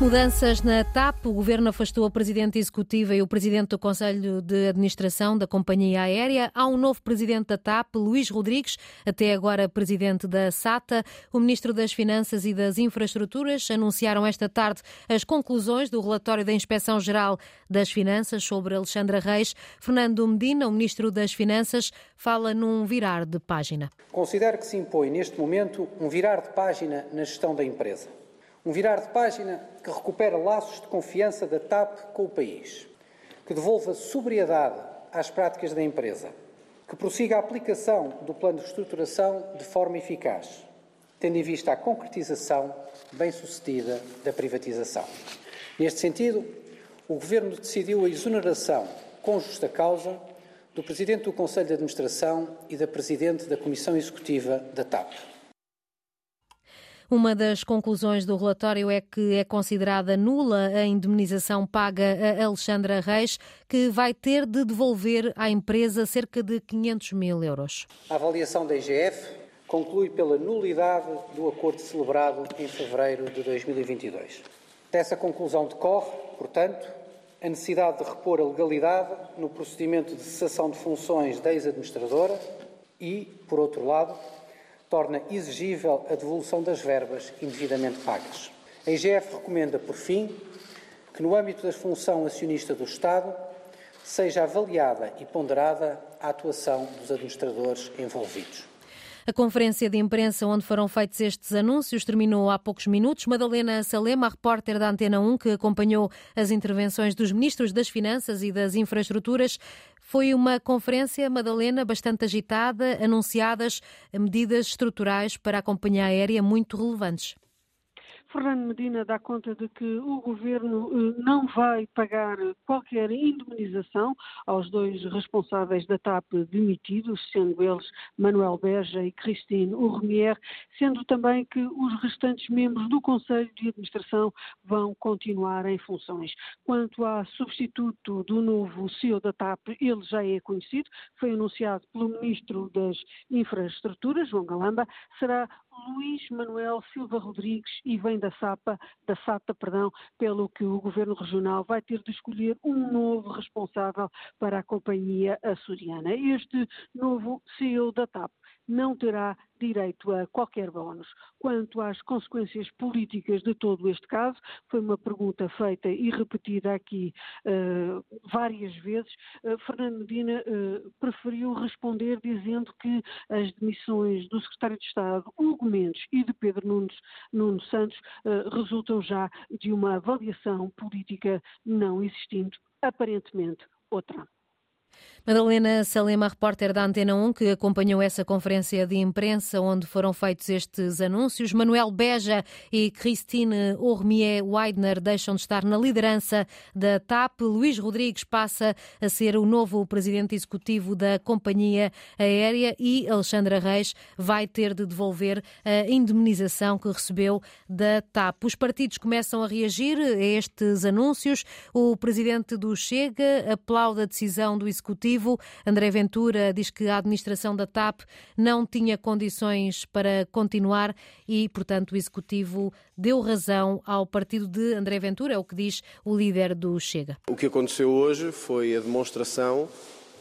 Mudanças na TAP. O governo afastou a presidente executiva e o presidente do Conselho de Administração da companhia aérea. Há um novo presidente da TAP, Luís Rodrigues, até agora presidente da SATA. O ministro das Finanças e das Infraestruturas anunciaram esta tarde as conclusões do relatório da Inspeção Geral das Finanças sobre Alexandra Reis. Fernando Medina, o ministro das Finanças, fala num virar de página. Considero que se impõe neste momento um virar de página na gestão da empresa. Um virar de página que recupera laços de confiança da TAP com o país, que devolva sobriedade às práticas da empresa, que prossiga a aplicação do plano de reestruturação de forma eficaz, tendo em vista a concretização bem-sucedida da privatização. Neste sentido, o Governo decidiu a exoneração, com justa causa, do Presidente do Conselho de Administração e da Presidente da Comissão Executiva da TAP. Uma das conclusões do relatório é que é considerada nula a indemnização paga a Alexandra Reis, que vai ter de devolver à empresa cerca de 500 mil euros. A avaliação da IGF conclui pela nulidade do acordo celebrado em fevereiro de 2022. Dessa conclusão decorre, portanto, a necessidade de repor a legalidade no procedimento de cessação de funções da ex-administradora e, por outro lado, torna exigível a devolução das verbas indevidamente pagas. A IGF recomenda, por fim, que no âmbito da função acionista do Estado seja avaliada e ponderada a atuação dos administradores envolvidos. A conferência de imprensa onde foram feitos estes anúncios terminou há poucos minutos. Madalena Salema, a repórter da Antena 1, que acompanhou as intervenções dos ministros das Finanças e das Infraestruturas, foi uma conferência, Madalena, bastante agitada, anunciadas medidas estruturais para a companhia aérea muito relevantes. Fernando Medina dá conta de que o governo eh, não vai pagar qualquer indemnização aos dois responsáveis da TAP demitidos, sendo eles Manuel Beja e Christine Urmier, sendo também que os restantes membros do Conselho de Administração vão continuar em funções. Quanto ao substituto do novo CEO da TAP, ele já é conhecido, foi anunciado pelo Ministro das Infraestruturas, João Galamba, será Luís Manuel Silva Rodrigues e vem da SAPA, da SATA, perdão, pelo que o Governo Regional vai ter de escolher um novo responsável para a companhia açoriana. Este novo CEO da TAP não terá direito a qualquer bónus. Quanto às consequências políticas de todo este caso, foi uma pergunta feita e repetida aqui uh, várias vezes. Uh, Fernando Medina uh, preferiu responder dizendo que as demissões do secretário de Estado, Hugo Mendes, e de Pedro Nunes, Nuno Santos resultam já de uma avaliação política não existindo, aparentemente, outra. Madalena Salema, repórter da Antena 1, que acompanhou essa conferência de imprensa onde foram feitos estes anúncios. Manuel Beja e Christine Ormier Weidner deixam de estar na liderança da TAP. Luís Rodrigues passa a ser o novo presidente executivo da companhia aérea e Alexandra Reis vai ter de devolver a indemnização que recebeu da TAP. Os partidos começam a reagir a estes anúncios. O presidente do Chega aplaude a decisão do executivo Executivo. André Ventura diz que a administração da TAP não tinha condições para continuar e, portanto, o Executivo deu razão ao partido de André Ventura, é o que diz o líder do Chega. O que aconteceu hoje foi a demonstração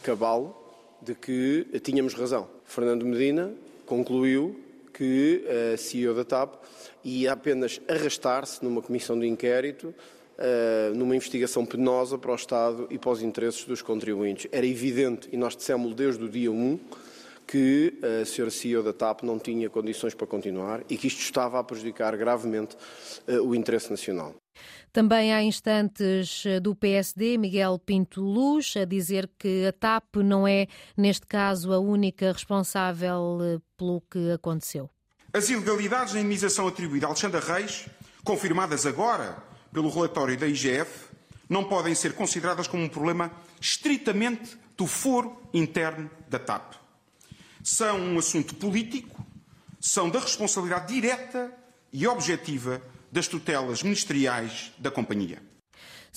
cabal de que tínhamos razão. Fernando Medina concluiu que a CEO da TAP ia apenas arrastar-se numa comissão de inquérito numa investigação penosa para o Estado e para os interesses dos contribuintes. Era evidente, e nós dissemos desde o dia 1, que a senhora CEO da TAP não tinha condições para continuar e que isto estava a prejudicar gravemente uh, o interesse nacional. Também há instantes eh, do PSD, Miguel Pinto Luz, a dizer que a TAP não é, neste caso, a única responsável pelo que aconteceu. As ilegalidades na indenização atribuída a Alexandra Reis, confirmadas agora pelo relatório da IGF, não podem ser consideradas como um problema estritamente do foro interno da TAP. São um assunto político, são da responsabilidade direta e objetiva das tutelas ministeriais da companhia.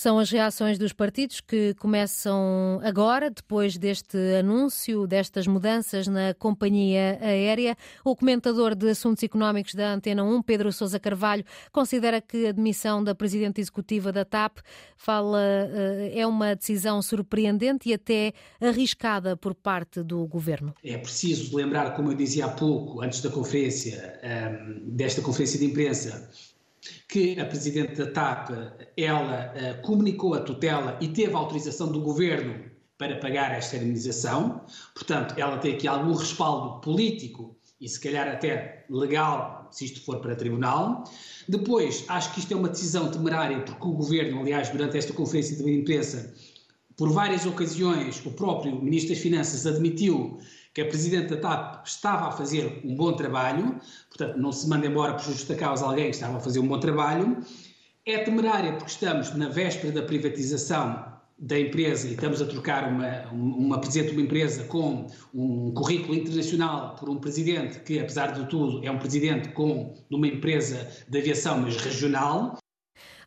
São as reações dos partidos que começam agora, depois deste anúncio, destas mudanças na companhia aérea. O comentador de assuntos económicos da Antena 1, Pedro Sousa Carvalho, considera que a demissão da presidente executiva da TAP fala, eh, é uma decisão surpreendente e até arriscada por parte do governo. É preciso lembrar, como eu dizia há pouco, antes da conferência, ehm, desta conferência de imprensa, que a Presidente da TAP, ela uh, comunicou a tutela e teve autorização do Governo para pagar esta indemnização, portanto, ela tem aqui algum respaldo político e se calhar até legal, se isto for para tribunal. Depois, acho que isto é uma decisão temerária, porque o Governo, aliás, durante esta conferência de imprensa, por várias ocasiões, o próprio Ministro das Finanças admitiu que a Presidente da TAP estava a fazer um bom trabalho, portanto, não se manda embora por justa causa alguém que estava a fazer um bom trabalho. É temerária porque estamos na véspera da privatização da empresa e estamos a trocar uma, uma presidente de uma empresa com um currículo internacional por um presidente que, apesar de tudo, é um presidente com, de uma empresa de aviação, mas regional.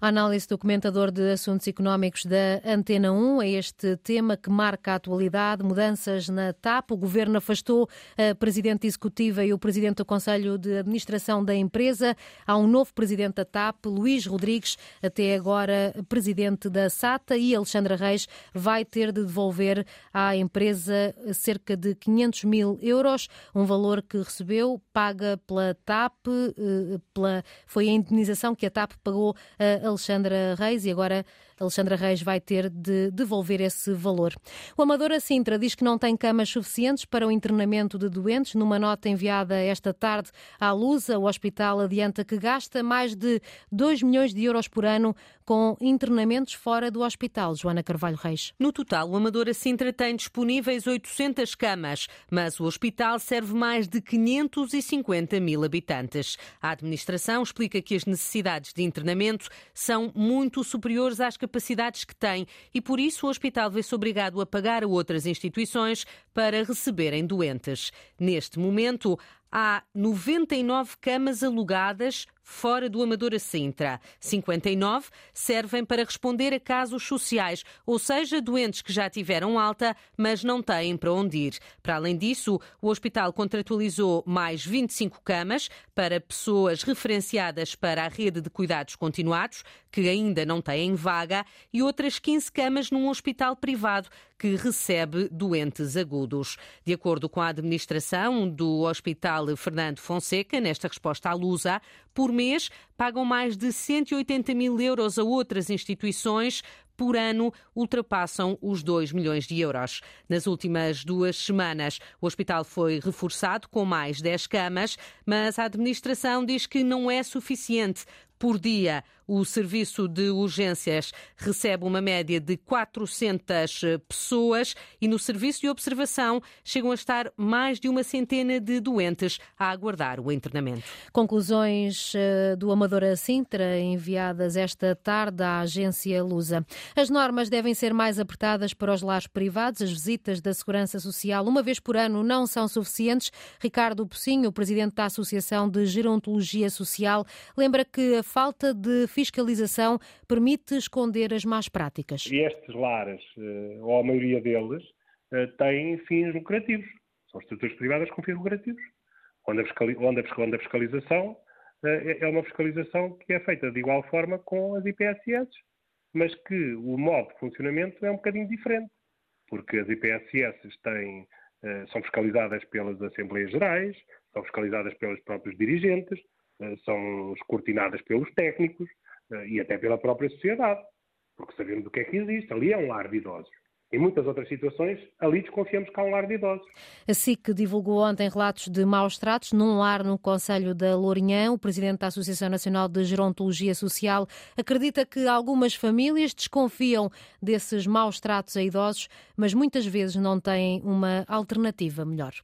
A análise do comentador de assuntos económicos da Antena 1 é este tema que marca a atualidade, mudanças na TAP. O governo afastou a presidente executiva e o presidente do Conselho de Administração da empresa. Há um novo presidente da TAP, Luís Rodrigues, até agora presidente da SATA, e Alexandra Reis vai ter de devolver à empresa cerca de 500 mil euros, um valor que recebeu, paga pela TAP, eh, pela, foi a indenização que a TAP pagou a Alexandra Reis e agora Alexandra Reis vai ter de devolver esse valor. O Amadora Sintra diz que não tem camas suficientes para o internamento de doentes. Numa nota enviada esta tarde à Lusa, o hospital adianta que gasta mais de 2 milhões de euros por ano com internamentos fora do hospital. Joana Carvalho Reis. No total, o Amadora Sintra tem disponíveis 800 camas, mas o hospital serve mais de 550 mil habitantes. A administração explica que as necessidades de internamento são muito superiores às capacidades que tem e, por isso, o hospital vê-se obrigado a pagar a outras instituições para receberem doentes. Neste momento, há 99 camas alugadas fora do Amadora Sintra. 59 servem para responder a casos sociais, ou seja, doentes que já tiveram alta, mas não têm para onde ir. Para além disso, o hospital contratualizou mais 25 camas para pessoas referenciadas para a rede de cuidados continuados, que ainda não têm vaga, e outras 15 camas num hospital privado que recebe doentes agudos. De acordo com a administração do Hospital Fernando Fonseca, nesta resposta à Lusa, por mês pagam mais de 180 mil euros a outras instituições por ano ultrapassam os 2 milhões de euros. Nas últimas duas semanas, o hospital foi reforçado com mais 10 camas, mas a administração diz que não é suficiente por dia. O serviço de urgências recebe uma média de 400 pessoas e no serviço de observação chegam a estar mais de uma centena de doentes a aguardar o internamento. Conclusões eh, do Amadora Sintra enviadas esta tarde à agência Lusa. As normas devem ser mais apertadas para os lares privados. As visitas da Segurança Social uma vez por ano não são suficientes. Ricardo Pocinho, presidente da Associação de Gerontologia Social, lembra que a falta de fiscalização permite esconder as más práticas. Estes lares, eh, ou a maioria deles, eh, têm fins lucrativos. São estruturas privadas com fins lucrativos. Onde a, fiscalização eh, é uma fiscalização que é feita de igual forma com as IPSS, mas que o modo de funcionamento é um bocadinho diferente, porque as IPSS têm, são fiscalizadas pelas Assembleias Gerais, são fiscalizadas pelos próprios dirigentes, são escrutinadas pelos técnicos eh, e até pela própria sociedade, porque sabemos o que é que existe. Ali é um lar de idosos. Em muitas outras situações, ali desconfiamos que há um lar de idosos. A SIC divulgou ontem relatos de maus tratos num lar no Conselho da Lourinhã. O presidente da Associação Nacional de Gerontologia Social acredita que algumas famílias desconfiam desses maus tratos a idosos, mas muitas vezes não têm uma alternativa melhor.